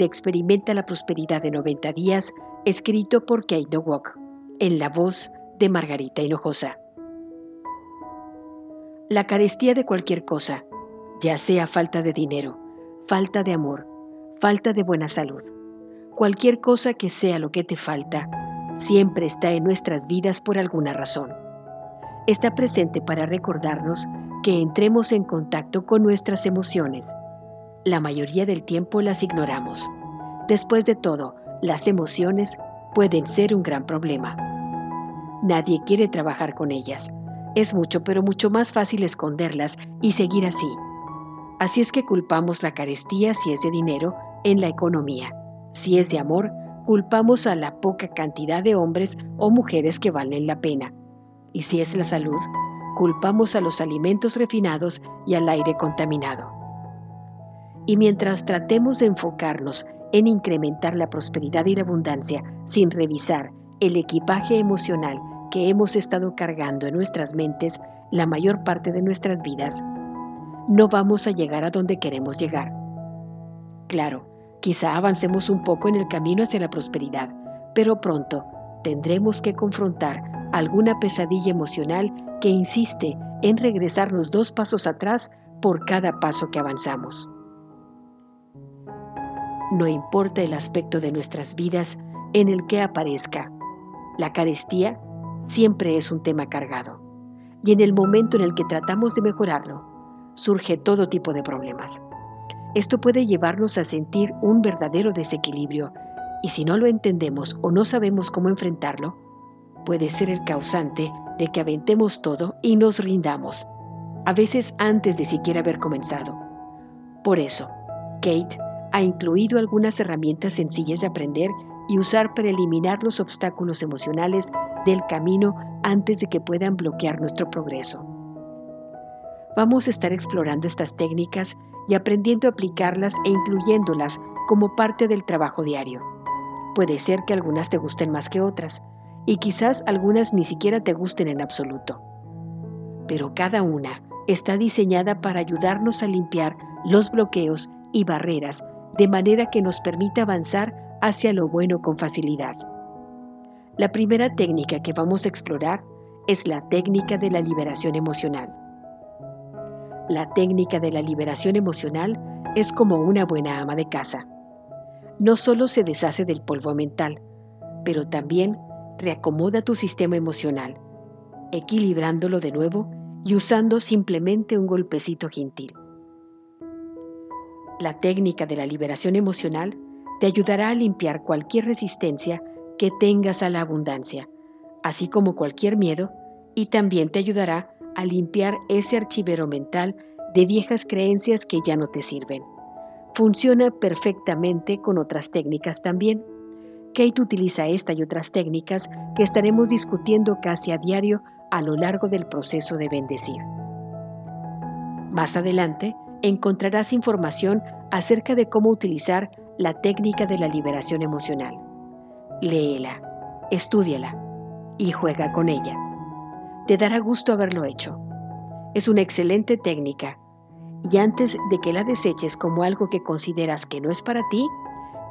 de Experimenta la Prosperidad de 90 días, escrito por Kate Walk, en la voz de Margarita Hinojosa. La carestía de cualquier cosa, ya sea falta de dinero, falta de amor, falta de buena salud, cualquier cosa que sea lo que te falta, siempre está en nuestras vidas por alguna razón. Está presente para recordarnos que entremos en contacto con nuestras emociones. La mayoría del tiempo las ignoramos. Después de todo, las emociones pueden ser un gran problema. Nadie quiere trabajar con ellas. Es mucho, pero mucho más fácil esconderlas y seguir así. Así es que culpamos la carestía si es de dinero en la economía. Si es de amor, culpamos a la poca cantidad de hombres o mujeres que valen la pena. Y si es la salud, culpamos a los alimentos refinados y al aire contaminado. Y mientras tratemos de enfocarnos en incrementar la prosperidad y la abundancia sin revisar el equipaje emocional que hemos estado cargando en nuestras mentes la mayor parte de nuestras vidas, no vamos a llegar a donde queremos llegar. Claro, quizá avancemos un poco en el camino hacia la prosperidad, pero pronto tendremos que confrontar alguna pesadilla emocional que insiste en regresarnos dos pasos atrás por cada paso que avanzamos. No importa el aspecto de nuestras vidas en el que aparezca, la carestía siempre es un tema cargado. Y en el momento en el que tratamos de mejorarlo, surge todo tipo de problemas. Esto puede llevarnos a sentir un verdadero desequilibrio y si no lo entendemos o no sabemos cómo enfrentarlo, puede ser el causante de que aventemos todo y nos rindamos, a veces antes de siquiera haber comenzado. Por eso, Kate ha incluido algunas herramientas sencillas de aprender y usar para eliminar los obstáculos emocionales del camino antes de que puedan bloquear nuestro progreso. Vamos a estar explorando estas técnicas y aprendiendo a aplicarlas e incluyéndolas como parte del trabajo diario. Puede ser que algunas te gusten más que otras, y quizás algunas ni siquiera te gusten en absoluto. Pero cada una está diseñada para ayudarnos a limpiar los bloqueos y barreras de manera que nos permita avanzar hacia lo bueno con facilidad. La primera técnica que vamos a explorar es la técnica de la liberación emocional. La técnica de la liberación emocional es como una buena ama de casa. No solo se deshace del polvo mental, pero también reacomoda tu sistema emocional, equilibrándolo de nuevo y usando simplemente un golpecito gentil. La técnica de la liberación emocional te ayudará a limpiar cualquier resistencia que tengas a la abundancia, así como cualquier miedo, y también te ayudará a limpiar ese archivero mental de viejas creencias que ya no te sirven. Funciona perfectamente con otras técnicas también. Kate utiliza esta y otras técnicas que estaremos discutiendo casi a diario a lo largo del proceso de bendecir. Más adelante encontrarás información acerca de cómo utilizar la técnica de la liberación emocional. Léela, estúdiala y juega con ella. Te dará gusto haberlo hecho. Es una excelente técnica y antes de que la deseches como algo que consideras que no es para ti,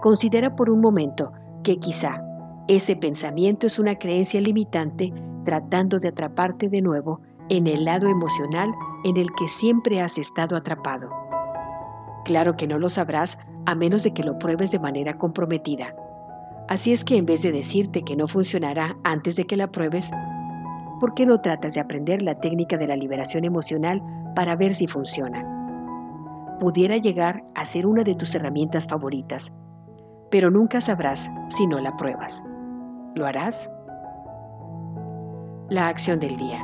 considera por un momento que quizá ese pensamiento es una creencia limitante tratando de atraparte de nuevo en el lado emocional en el que siempre has estado atrapado. Claro que no lo sabrás a menos de que lo pruebes de manera comprometida. Así es que en vez de decirte que no funcionará antes de que la pruebes, ¿por qué no tratas de aprender la técnica de la liberación emocional para ver si funciona? Pudiera llegar a ser una de tus herramientas favoritas pero nunca sabrás si no la pruebas. ¿Lo harás? La acción del día.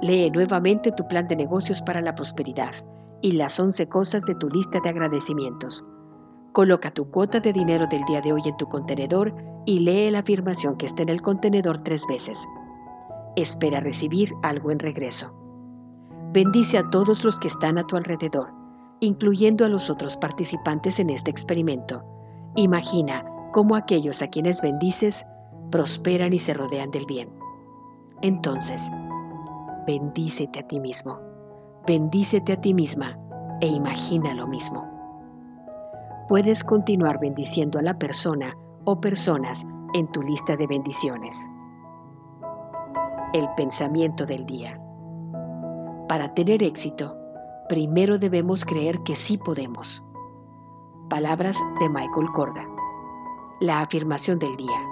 Lee nuevamente tu plan de negocios para la prosperidad y las 11 cosas de tu lista de agradecimientos. Coloca tu cuota de dinero del día de hoy en tu contenedor y lee la afirmación que está en el contenedor tres veces. Espera recibir algo en regreso. Bendice a todos los que están a tu alrededor, incluyendo a los otros participantes en este experimento. Imagina cómo aquellos a quienes bendices prosperan y se rodean del bien. Entonces, bendícete a ti mismo, bendícete a ti misma e imagina lo mismo. Puedes continuar bendiciendo a la persona o personas en tu lista de bendiciones. El pensamiento del día. Para tener éxito, primero debemos creer que sí podemos. Palabras de Michael Corda. La afirmación del día.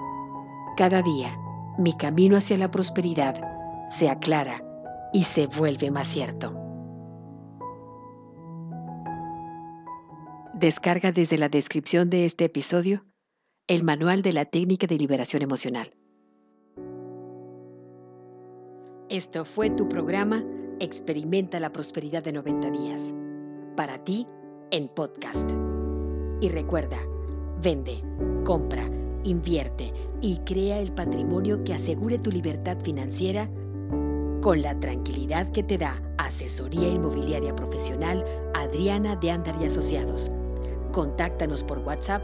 Cada día, mi camino hacia la prosperidad se aclara y se vuelve más cierto. Descarga desde la descripción de este episodio el manual de la técnica de liberación emocional. Esto fue tu programa Experimenta la prosperidad de 90 días. Para ti, en podcast. Y recuerda, vende, compra, invierte y crea el patrimonio que asegure tu libertad financiera con la tranquilidad que te da Asesoría Inmobiliaria Profesional Adriana de Andar y Asociados. Contáctanos por WhatsApp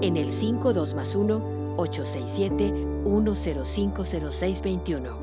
en el 52 más 1 867 1050621